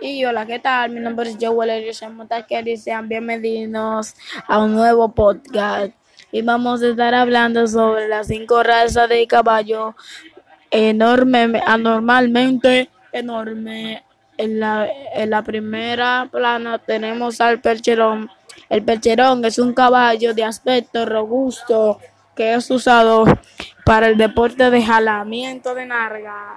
Y hola, ¿qué tal? Mi nombre es Joel Ellos y sean bienvenidos a un nuevo podcast. Y vamos a estar hablando sobre las cinco razas de caballo enorme, anormalmente enorme. En la, en la primera plana tenemos al percherón. El percherón es un caballo de aspecto robusto que es usado para el deporte de jalamiento de narga.